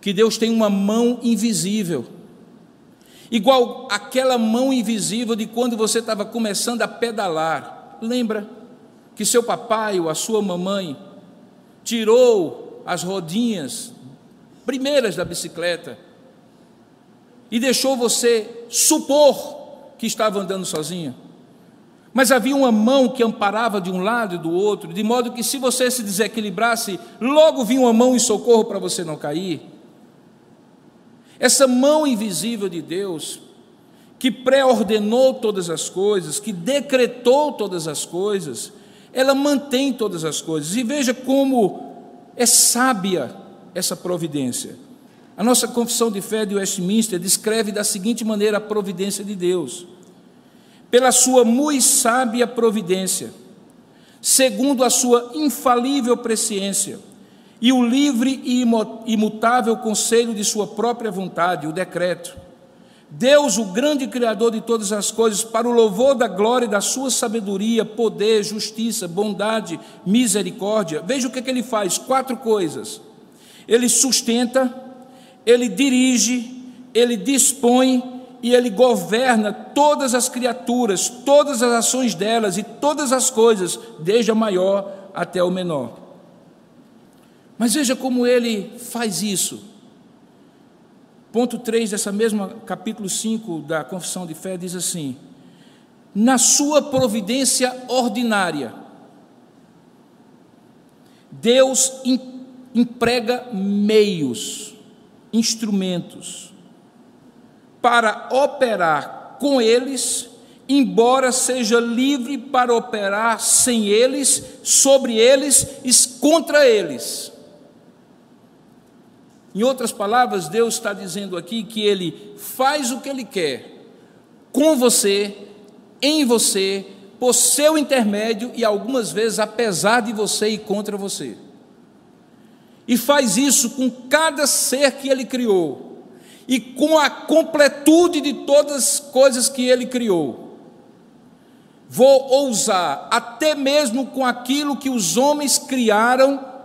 que Deus tem uma mão invisível. Igual aquela mão invisível de quando você estava começando a pedalar. Lembra que seu papai ou a sua mamãe tirou as rodinhas primeiras da bicicleta e deixou você supor que estava andando sozinho. Mas havia uma mão que amparava de um lado e do outro, de modo que se você se desequilibrasse, logo vinha uma mão em socorro para você não cair. Essa mão invisível de Deus, que pré-ordenou todas as coisas, que decretou todas as coisas, ela mantém todas as coisas. E veja como é sábia essa providência. A nossa confissão de fé de Westminster descreve da seguinte maneira a providência de Deus: pela sua muito sábia providência, segundo a sua infalível presciência, e o livre e imutável conselho de sua própria vontade, o decreto Deus, o grande Criador de todas as coisas, para o louvor da glória e da sua sabedoria, poder, justiça, bondade, misericórdia. Veja o que, é que ele faz: quatro coisas. Ele sustenta, ele dirige, ele dispõe e ele governa todas as criaturas, todas as ações delas e todas as coisas, desde a maior até o menor. Mas veja como ele faz isso. Ponto 3 dessa mesma capítulo 5 da Confissão de Fé diz assim: Na sua providência ordinária, Deus emprega meios, instrumentos, para operar com eles, embora seja livre para operar sem eles, sobre eles e contra eles. Em outras palavras, Deus está dizendo aqui que Ele faz o que Ele quer com você, em você, por seu intermédio e algumas vezes apesar de você e contra você. E faz isso com cada ser que Ele criou e com a completude de todas as coisas que Ele criou. Vou ousar, até mesmo com aquilo que os homens criaram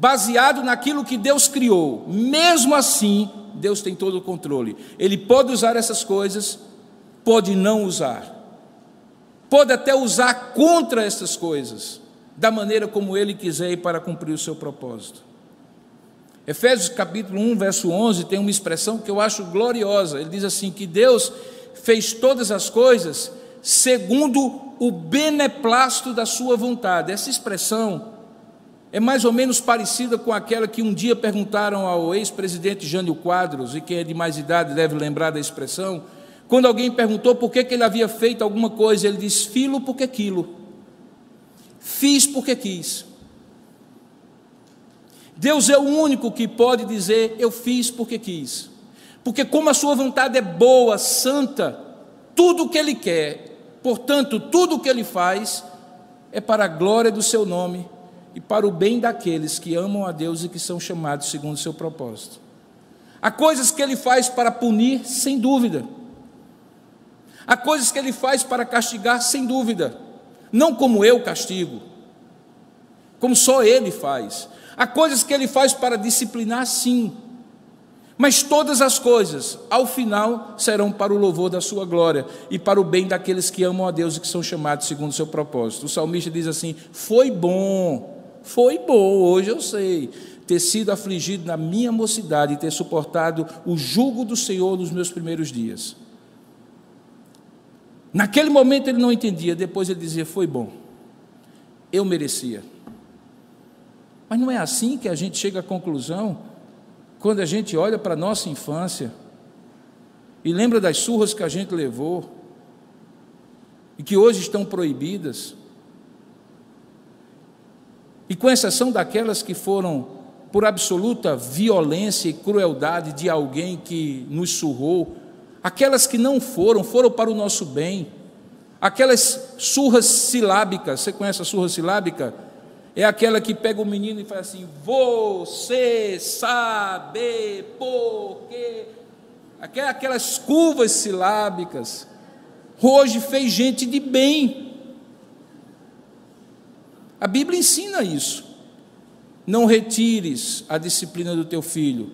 baseado naquilo que Deus criou. Mesmo assim, Deus tem todo o controle. Ele pode usar essas coisas, pode não usar. Pode até usar contra essas coisas, da maneira como ele quiser e para cumprir o seu propósito. Efésios capítulo 1, verso 11, tem uma expressão que eu acho gloriosa. Ele diz assim: que Deus fez todas as coisas segundo o beneplácito da sua vontade. Essa expressão é mais ou menos parecida com aquela que um dia perguntaram ao ex-presidente Jânio Quadros, e quem é de mais idade deve lembrar da expressão, quando alguém perguntou por que, que ele havia feito alguma coisa, ele disse: Filo porque quilo, fiz porque quis. Deus é o único que pode dizer: Eu fiz porque quis. Porque, como a sua vontade é boa, santa, tudo o que ele quer, portanto, tudo o que ele faz, é para a glória do seu nome e para o bem daqueles que amam a Deus e que são chamados segundo o seu propósito. Há coisas que ele faz para punir, sem dúvida. Há coisas que ele faz para castigar, sem dúvida. Não como eu castigo, como só ele faz. Há coisas que ele faz para disciplinar, sim. Mas todas as coisas, ao final, serão para o louvor da sua glória e para o bem daqueles que amam a Deus e que são chamados segundo o seu propósito. O salmista diz assim: Foi bom foi bom, hoje eu sei. ter sido afligido na minha mocidade e ter suportado o jugo do Senhor nos meus primeiros dias. Naquele momento ele não entendia, depois ele dizia: Foi bom, eu merecia. Mas não é assim que a gente chega à conclusão quando a gente olha para a nossa infância e lembra das surras que a gente levou e que hoje estão proibidas. E com exceção daquelas que foram por absoluta violência e crueldade de alguém que nos surrou, aquelas que não foram, foram para o nosso bem. Aquelas surras silábicas, você conhece a surra silábica? É aquela que pega o menino e faz assim: Você sabe por quê? Aquelas curvas silábicas. Hoje fez gente de bem. A Bíblia ensina isso. Não retires a disciplina do teu filho,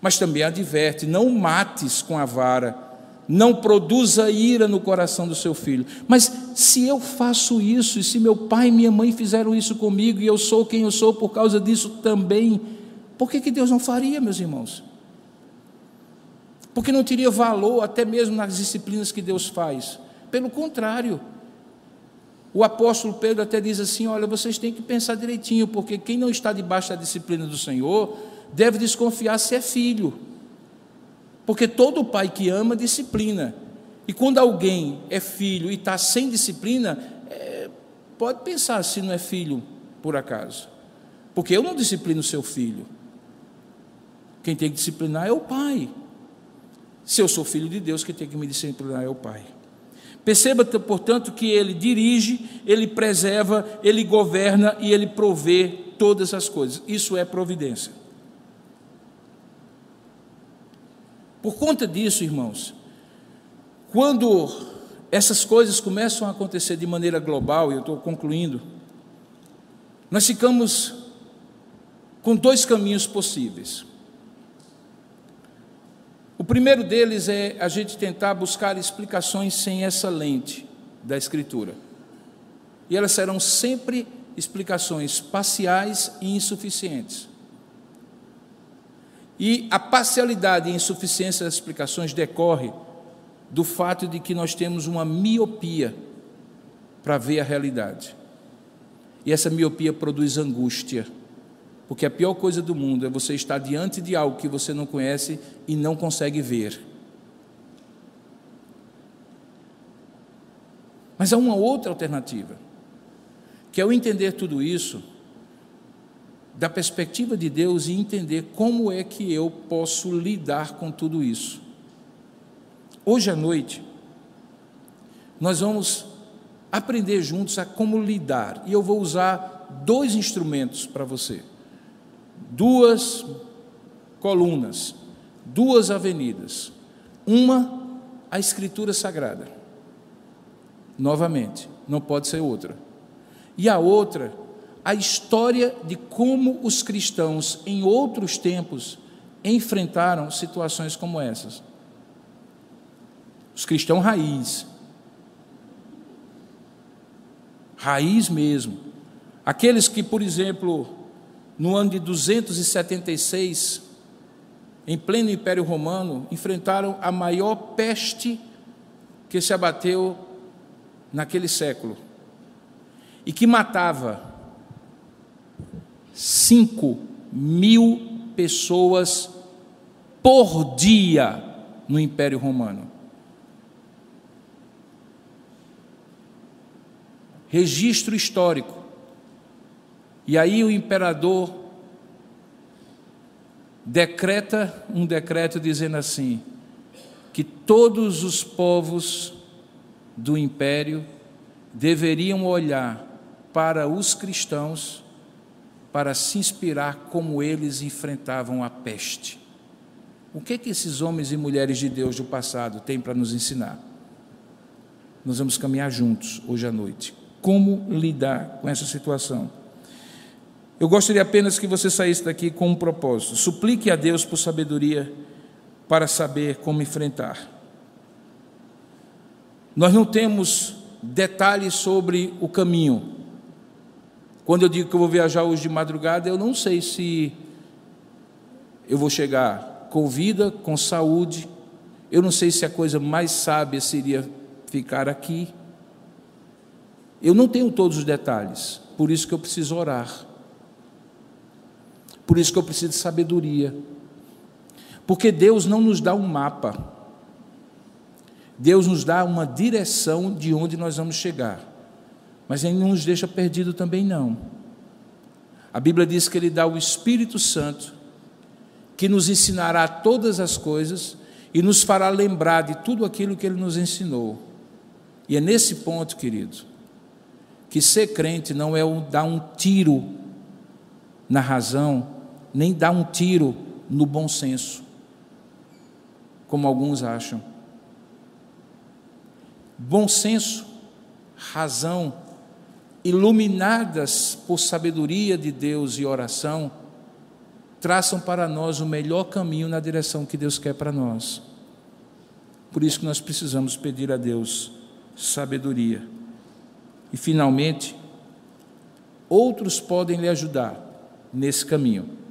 mas também adverte: não mates com a vara, não produza ira no coração do seu filho. Mas se eu faço isso, e se meu pai e minha mãe fizeram isso comigo, e eu sou quem eu sou por causa disso também, por que, que Deus não faria, meus irmãos? Porque não teria valor até mesmo nas disciplinas que Deus faz. Pelo contrário, o apóstolo Pedro até diz assim: olha, vocês têm que pensar direitinho, porque quem não está debaixo da disciplina do Senhor deve desconfiar se é filho. Porque todo pai que ama disciplina. E quando alguém é filho e está sem disciplina, é, pode pensar se não é filho, por acaso. Porque eu não disciplino seu filho. Quem tem que disciplinar é o pai. Se eu sou filho de Deus, quem tem que me disciplinar é o pai. Perceba, portanto, que ele dirige, ele preserva, ele governa e ele provê todas as coisas. Isso é providência. Por conta disso, irmãos, quando essas coisas começam a acontecer de maneira global, e eu estou concluindo, nós ficamos com dois caminhos possíveis. O primeiro deles é a gente tentar buscar explicações sem essa lente da Escritura. E elas serão sempre explicações parciais e insuficientes. E a parcialidade e insuficiência das explicações decorre do fato de que nós temos uma miopia para ver a realidade. E essa miopia produz angústia. Porque a pior coisa do mundo é você estar diante de algo que você não conhece e não consegue ver. Mas há uma outra alternativa, que é o entender tudo isso da perspectiva de Deus e entender como é que eu posso lidar com tudo isso. Hoje à noite, nós vamos aprender juntos a como lidar, e eu vou usar dois instrumentos para você. Duas colunas, duas avenidas. Uma, a Escritura Sagrada. Novamente, não pode ser outra. E a outra, a história de como os cristãos em outros tempos enfrentaram situações como essas. Os cristãos raiz. Raiz mesmo. Aqueles que, por exemplo, no ano de 276, em pleno Império Romano, enfrentaram a maior peste que se abateu naquele século e que matava 5 mil pessoas por dia no Império Romano. Registro histórico. E aí o imperador decreta um decreto dizendo assim: que todos os povos do império deveriam olhar para os cristãos para se inspirar como eles enfrentavam a peste. O que, que esses homens e mulheres de Deus do passado têm para nos ensinar? Nós vamos caminhar juntos hoje à noite. Como lidar com essa situação? Eu gostaria apenas que você saísse daqui com um propósito. Suplique a Deus por sabedoria para saber como enfrentar. Nós não temos detalhes sobre o caminho, Quando eu digo que eu vou viajar hoje de madrugada, eu não sei se eu vou chegar com vida, com saúde. Eu não sei se a coisa mais sábia seria ficar aqui. Eu não tenho todos os detalhes, por isso que eu preciso orar. Por isso que eu preciso de sabedoria. Porque Deus não nos dá um mapa. Deus nos dá uma direção de onde nós vamos chegar. Mas Ele não nos deixa perdido também, não. A Bíblia diz que Ele dá o Espírito Santo, que nos ensinará todas as coisas e nos fará lembrar de tudo aquilo que Ele nos ensinou. E é nesse ponto, querido, que ser crente não é dar um tiro na razão, nem dar um tiro no bom senso, como alguns acham. Bom senso, razão, iluminadas por sabedoria de Deus e oração, traçam para nós o melhor caminho na direção que Deus quer para nós. Por isso que nós precisamos pedir a Deus sabedoria. E finalmente, outros podem lhe ajudar nesse caminho.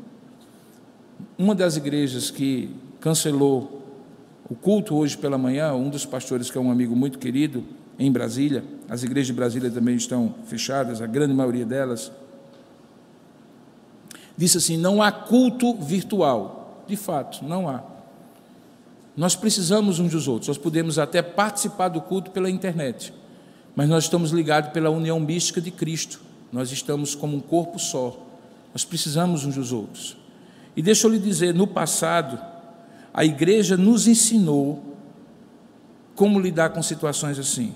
Uma das igrejas que cancelou o culto hoje pela manhã, um dos pastores que é um amigo muito querido, em Brasília, as igrejas de Brasília também estão fechadas, a grande maioria delas. Disse assim: não há culto virtual. De fato, não há. Nós precisamos uns dos outros, nós podemos até participar do culto pela internet, mas nós estamos ligados pela união mística de Cristo, nós estamos como um corpo só, nós precisamos uns dos outros. E deixa eu lhe dizer: no passado, a igreja nos ensinou como lidar com situações assim.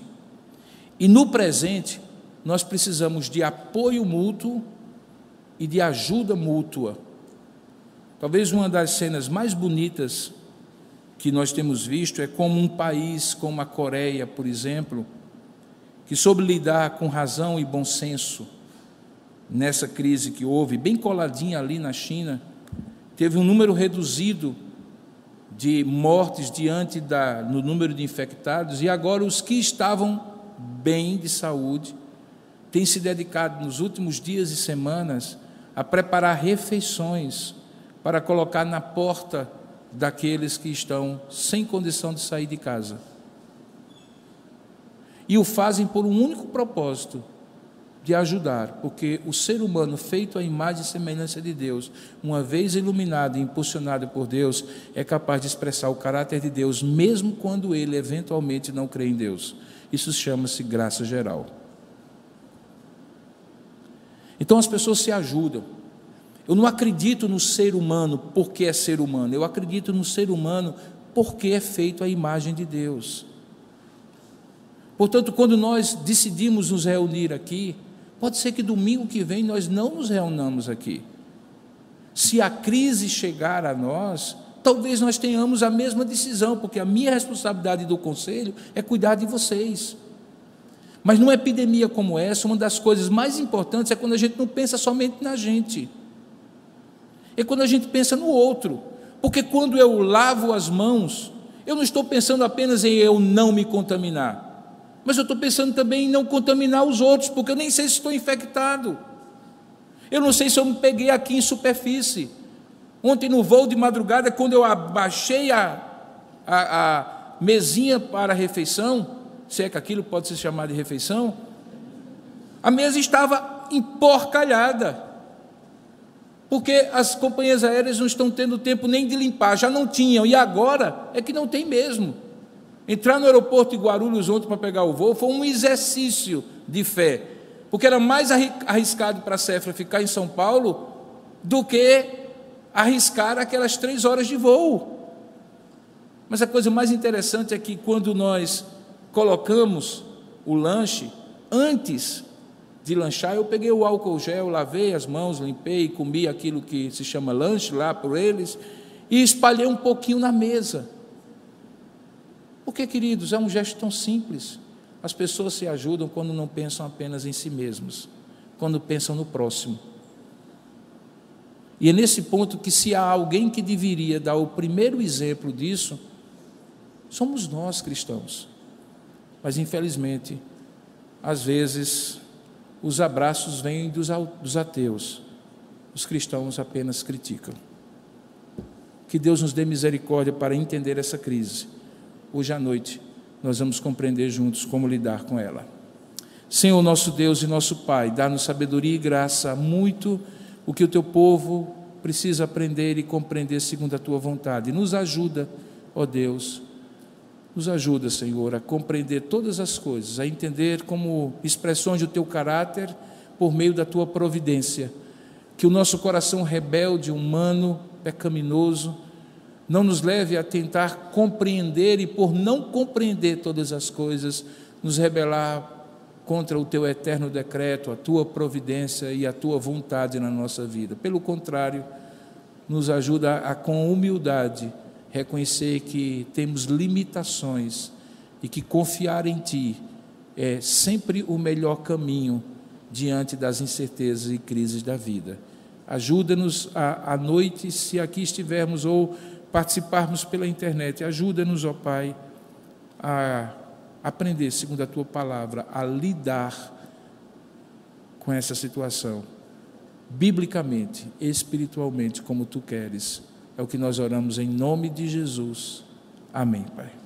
E no presente, nós precisamos de apoio mútuo e de ajuda mútua. Talvez uma das cenas mais bonitas que nós temos visto é como um país como a Coreia, por exemplo, que soube lidar com razão e bom senso nessa crise que houve, bem coladinha ali na China, teve um número reduzido de mortes diante da, no número de infectados, e agora os que estavam bem de saúde, tem se dedicado nos últimos dias e semanas a preparar refeições para colocar na porta daqueles que estão sem condição de sair de casa. E o fazem por um único propósito: de ajudar, porque o ser humano feito à imagem e semelhança de Deus, uma vez iluminado e impulsionado por Deus, é capaz de expressar o caráter de Deus, mesmo quando ele eventualmente não crê em Deus. Isso chama-se graça geral. Então as pessoas se ajudam. Eu não acredito no ser humano porque é ser humano, eu acredito no ser humano porque é feito à imagem de Deus. Portanto, quando nós decidimos nos reunir aqui, pode ser que domingo que vem nós não nos reunamos aqui. Se a crise chegar a nós, talvez nós tenhamos a mesma decisão, porque a minha responsabilidade do conselho é cuidar de vocês. Mas numa epidemia como essa, uma das coisas mais importantes é quando a gente não pensa somente na gente, é quando a gente pensa no outro, porque quando eu lavo as mãos, eu não estou pensando apenas em eu não me contaminar, mas eu estou pensando também em não contaminar os outros, porque eu nem sei se estou infectado, eu não sei se eu me peguei aqui em superfície. Ontem no voo de madrugada, quando eu abaixei a, a, a mesinha para a refeição, se é que aquilo pode ser chamado de refeição, a mesa estava emporcalhada, porque as companhias aéreas não estão tendo tempo nem de limpar, já não tinham, e agora é que não tem mesmo. Entrar no aeroporto de Guarulhos ontem para pegar o voo foi um exercício de fé, porque era mais arriscado para a Cefra ficar em São Paulo do que arriscar aquelas três horas de voo. Mas a coisa mais interessante é que quando nós colocamos o lanche, antes de lanchar, eu peguei o álcool gel, lavei as mãos, limpei, comi aquilo que se chama lanche lá por eles e espalhei um pouquinho na mesa. Porque, queridos, é um gesto tão simples. As pessoas se ajudam quando não pensam apenas em si mesmas, quando pensam no próximo. E é nesse ponto que, se há alguém que deveria dar o primeiro exemplo disso, somos nós cristãos. Mas, infelizmente, às vezes, os abraços vêm dos ateus, os cristãos apenas criticam. Que Deus nos dê misericórdia para entender essa crise. Hoje à noite nós vamos compreender juntos como lidar com ela. Senhor, nosso Deus e nosso Pai, dá-nos sabedoria e graça, muito o que o teu povo precisa aprender e compreender segundo a tua vontade. Nos ajuda, ó Deus, nos ajuda, Senhor, a compreender todas as coisas, a entender como expressões do teu caráter por meio da tua providência. Que o nosso coração rebelde, humano, pecaminoso, não nos leve a tentar compreender e, por não compreender todas as coisas, nos rebelar contra o teu eterno decreto, a tua providência e a tua vontade na nossa vida. Pelo contrário, nos ajuda a, com humildade, reconhecer que temos limitações e que confiar em Ti é sempre o melhor caminho diante das incertezas e crises da vida. Ajuda-nos à noite, se aqui estivermos, ou participarmos pela internet. Ajuda-nos, ó Pai, a aprender, segundo a Tua palavra, a lidar com essa situação, biblicamente, espiritualmente, como Tu queres é o que nós oramos em nome de Jesus. Amém, Pai.